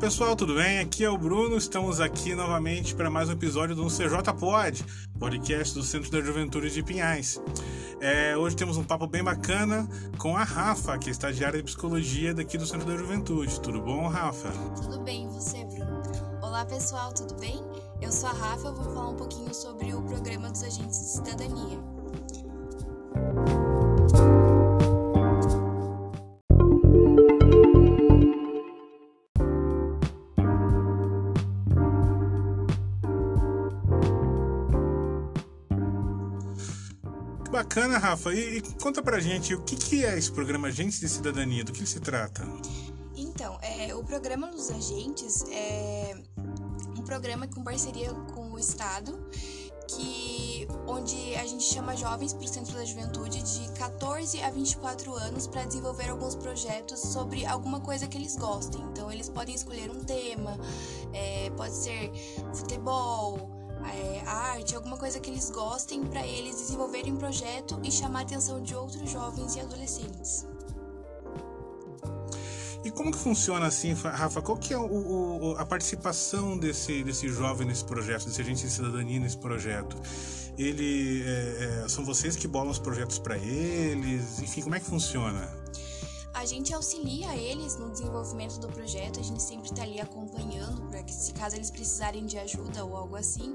pessoal, tudo bem? Aqui é o Bruno, estamos aqui novamente para mais um episódio do CJ Pod, podcast do Centro da Juventude de Pinhais. É, hoje temos um papo bem bacana com a Rafa, que é estagiária de psicologia daqui do Centro da Juventude. Tudo bom, Rafa? Tudo bem, você, Bruno? Olá, pessoal, tudo bem? Eu sou a Rafa, vou falar um pouquinho sobre o programa dos agentes de cidadania. Bacana, Rafa. E, e, conta pra gente o que, que é esse programa Agentes de Cidadania, do que ele se trata? Então, é, o programa dos agentes é um programa com parceria com o Estado, que onde a gente chama jovens para o Centro da Juventude de 14 a 24 anos para desenvolver alguns projetos sobre alguma coisa que eles gostem. Então, eles podem escolher um tema, é, pode ser futebol, é, arte, alguma coisa que eles gostem para eles desenvolverem um projeto e chamar a atenção de outros jovens e adolescentes. E como que funciona assim, Rafa? Qual que é o, o, a participação desse, desse jovem nesse projeto, desse agente de cidadania nesse projeto? Ele é, é, são vocês que bolam os projetos para eles? Enfim, como é que funciona? A gente auxilia eles no desenvolvimento do projeto, a gente sempre está ali acompanhando, para que se caso eles precisarem de ajuda ou algo assim,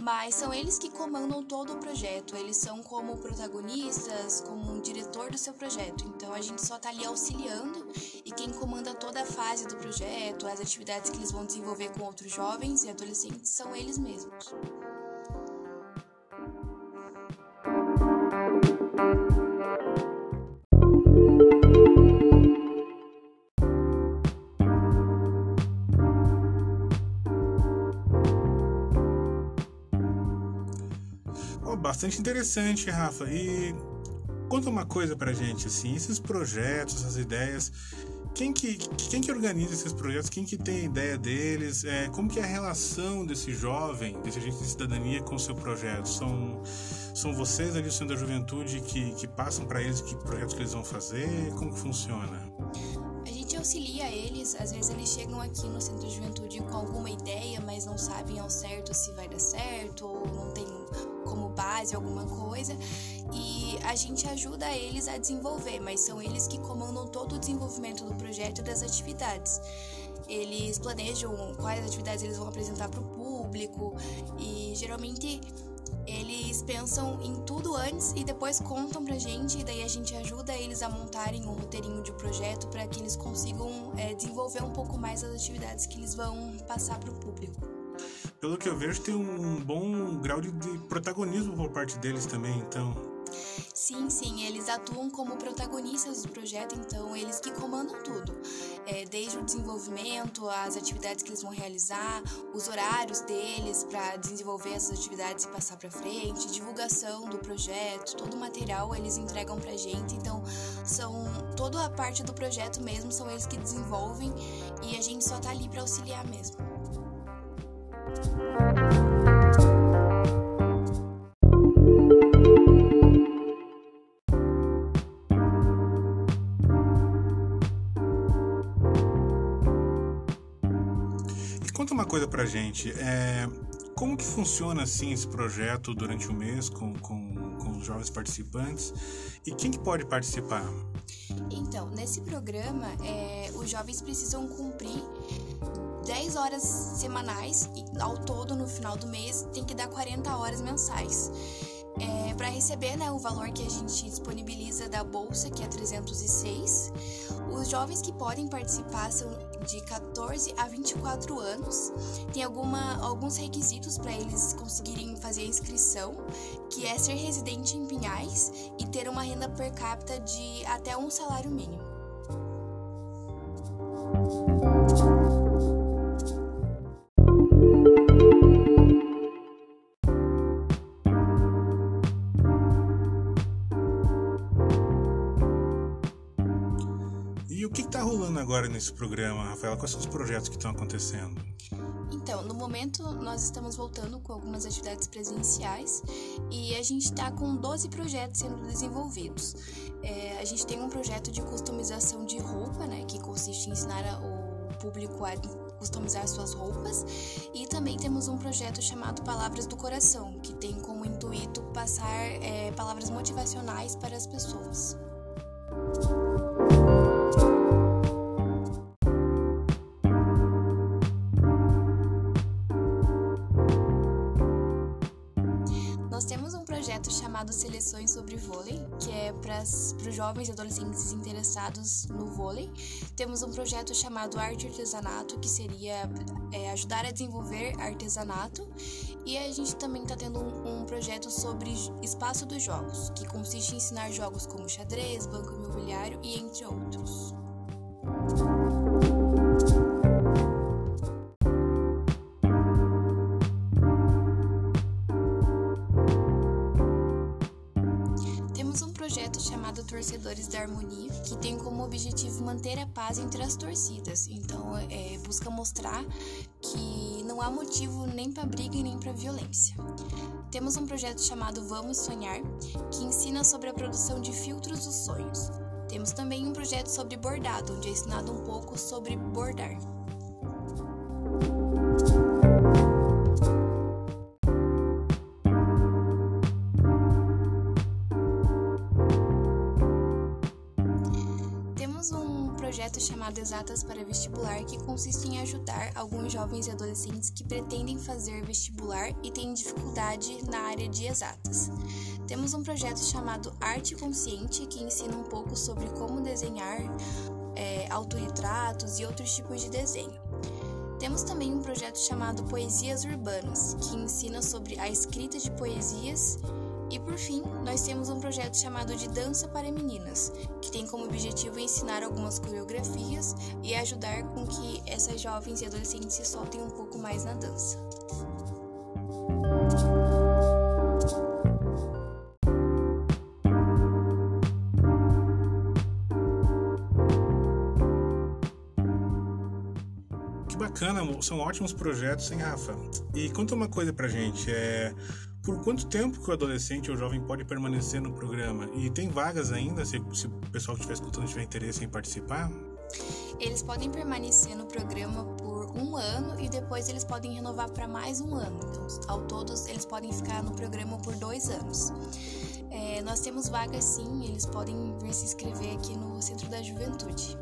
mas são eles que comandam todo o projeto, eles são como protagonistas, como um diretor do seu projeto, então a gente só está ali auxiliando e quem comanda toda a fase do projeto, as atividades que eles vão desenvolver com outros jovens e adolescentes são eles mesmos. Bastante interessante, Rafa. E conta uma coisa pra gente, assim, esses projetos, essas ideias, quem que, quem que organiza esses projetos, quem que tem a ideia deles, é, como que é a relação desse jovem, desse agente de cidadania com o seu projeto? São, são vocês ali do Centro da Juventude que, que passam para eles que projetos que eles vão fazer? Como que funciona? A gente auxilia eles, às vezes eles chegam aqui no Centro de Juventude com alguma ideia, mas não sabem ao certo se vai dar certo ou não tem como base alguma coisa e a gente ajuda eles a desenvolver, mas são eles que comandam todo o desenvolvimento do projeto e das atividades. Eles planejam quais atividades eles vão apresentar para o público e geralmente eles pensam em tudo antes e depois contam pra gente, e daí a gente ajuda eles a montarem um roteirinho de projeto para que eles consigam é, desenvolver um pouco mais as atividades que eles vão passar para o público pelo que eu vejo, tem um bom grau de, de protagonismo por parte deles também, então. Sim, sim, eles atuam como protagonistas do projeto, então eles que comandam tudo, é, desde o desenvolvimento, as atividades que eles vão realizar, os horários deles para desenvolver essas atividades e passar para frente, divulgação do projeto, todo o material eles entregam para gente, então são toda a parte do projeto mesmo são eles que desenvolvem e a gente só tá ali para auxiliar mesmo. E conta uma coisa pra gente, é, como que funciona assim esse projeto durante o mês com, com, com os jovens participantes e quem que pode participar? Então, nesse programa, é, os jovens precisam cumprir 10 horas semanais e ao todo no final do mês tem que dar 40 horas mensais. É, para receber né, o valor que a gente disponibiliza da bolsa, que é 306, os jovens que podem participar são de 14 a 24 anos. Tem alguma, alguns requisitos para eles conseguirem fazer a inscrição, que é ser residente em Pinhais e ter uma renda per capita de até um salário mínimo. Agora nesse programa, Rafaela? Quais são os projetos que estão acontecendo? Então, no momento nós estamos voltando com algumas atividades presenciais e a gente está com 12 projetos sendo desenvolvidos. É, a gente tem um projeto de customização de roupa, né, que consiste em ensinar o público a customizar suas roupas. E também temos um projeto chamado Palavras do Coração, que tem como intuito passar é, palavras motivacionais para as pessoas. Para os jovens e adolescentes interessados no vôlei. Temos um projeto chamado Arte Artesanato, que seria é, ajudar a desenvolver artesanato. E a gente também está tendo um, um projeto sobre espaço dos jogos, que consiste em ensinar jogos como xadrez, banco imobiliário e entre outros. Torcedores da Harmonia, que tem como objetivo manter a paz entre as torcidas. Então, é, busca mostrar que não há motivo nem para briga e nem para violência. Temos um projeto chamado Vamos Sonhar, que ensina sobre a produção de filtros dos sonhos. Temos também um projeto sobre bordado, onde é ensinado um pouco sobre bordar. Projeto chamado Exatas para Vestibular, que consiste em ajudar alguns jovens e adolescentes que pretendem fazer vestibular e têm dificuldade na área de exatas. Temos um projeto chamado Arte Consciente, que ensina um pouco sobre como desenhar é, autorretratos e outros tipos de desenho. Temos também um projeto chamado Poesias Urbanas, que ensina sobre a escrita de poesias e por fim, nós temos um projeto chamado de Dança para Meninas, que tem como objetivo ensinar algumas coreografias e ajudar com que essas jovens e adolescentes se soltem um pouco mais na dança. Que bacana, são ótimos projetos, hein, Rafa? E conta uma coisa pra gente, é por quanto tempo que o adolescente ou jovem pode permanecer no programa? E tem vagas ainda, se, se o pessoal que estiver escutando tiver interesse em participar? Eles podem permanecer no programa por um ano e depois eles podem renovar para mais um ano. Então, ao todos, eles podem ficar no programa por dois anos. É, nós temos vagas sim, eles podem vir se inscrever aqui no Centro da Juventude.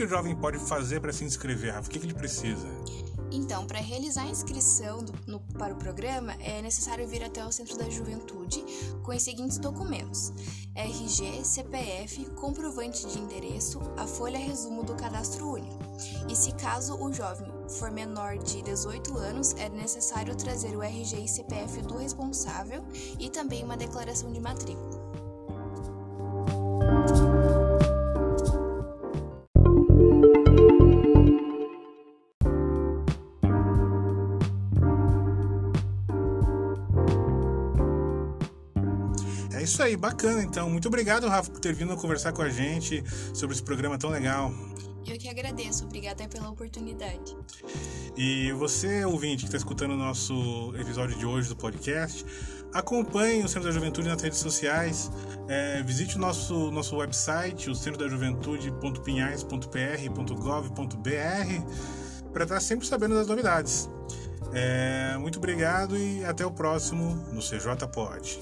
Que o jovem pode fazer para se inscrever? O que, que ele precisa? Então, para realizar a inscrição do, no, para o programa, é necessário vir até o Centro da Juventude com os seguintes documentos: RG, CPF, comprovante de endereço, a folha resumo do cadastro único. E se caso o jovem for menor de 18 anos, é necessário trazer o RG e CPF do responsável e também uma declaração de matrícula. É isso aí, bacana então. Muito obrigado, Rafa, por ter vindo conversar com a gente sobre esse programa tão legal. Eu que agradeço, obrigada pela oportunidade. E você, ouvinte, que está escutando o nosso episódio de hoje do podcast, acompanhe o Centro da Juventude nas redes sociais, é, visite o nosso, nosso website, o centrodajuventude.pinhais.pr.gov.br, para estar sempre sabendo das novidades. É, muito obrigado e até o próximo no CJ Pod.